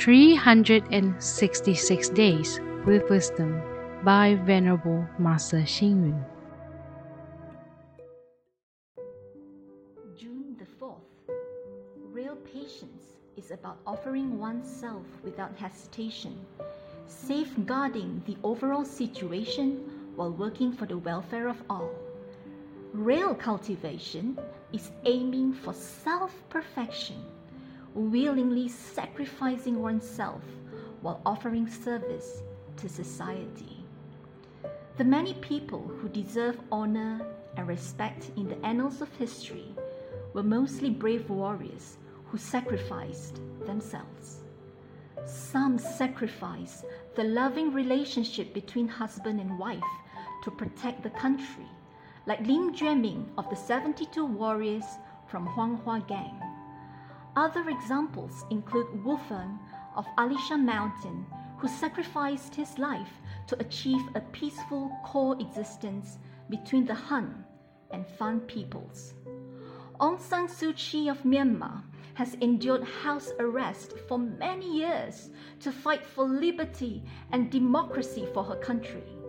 366 Days with Wisdom by Venerable Master Hsing Yun. June the 4th. Real patience is about offering oneself without hesitation, safeguarding the overall situation while working for the welfare of all. Real cultivation is aiming for self perfection, willingly sacrificing oneself while offering service to society. The many people who deserve honor and respect in the annals of history were mostly brave warriors who sacrificed themselves. Some sacrificed the loving relationship between husband and wife to protect the country like Lin Juemin of the 72 warriors from Huanghua Gang. Other examples include Wu Feng of Alishan Mountain, who sacrificed his life to achieve a peaceful coexistence between the Han and Fan peoples. Aung San Suu Kyi of Myanmar has endured house arrest for many years to fight for liberty and democracy for her country.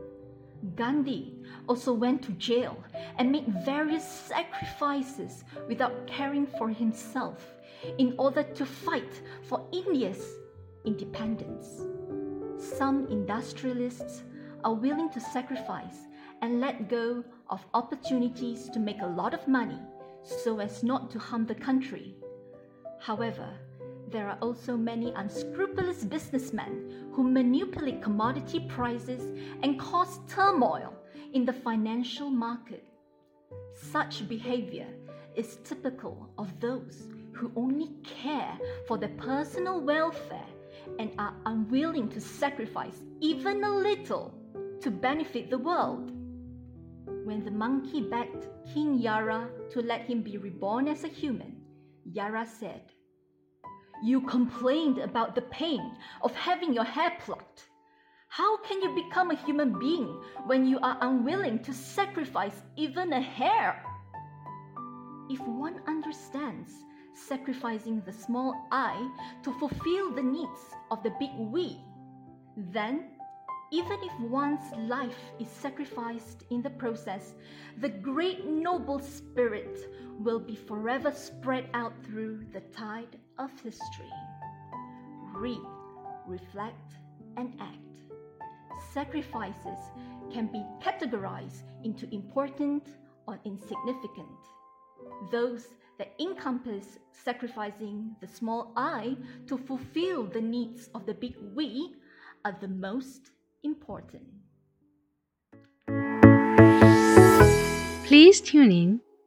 Gandhi also went to jail and made various sacrifices without caring for himself in order to fight for India's independence. Some industrialists are willing to sacrifice and let go of opportunities to make a lot of money so as not to harm the country. However, there are also many unscrupulous businessmen who manipulate commodity prices and cause turmoil in the financial market. Such behavior is typical of those who only care for their personal welfare and are unwilling to sacrifice even a little to benefit the world. When the monkey begged King Yama to let him be reborn as a human, Yama said, You complained about the pain of having your hair plucked. How can you become a human being when you are unwilling to sacrifice even a hair? If one understands sacrificing the small I to fulfill the needs of the big we, then even if one's life is sacrificed in the process, the great noble spirit will be forever spread out through the tide of history. Read, reflect, and act sacrifices can be categorized into important or insignificant. Those that encompass sacrificing the small I to fulfill the needs of the big we are the most important. Please tune in,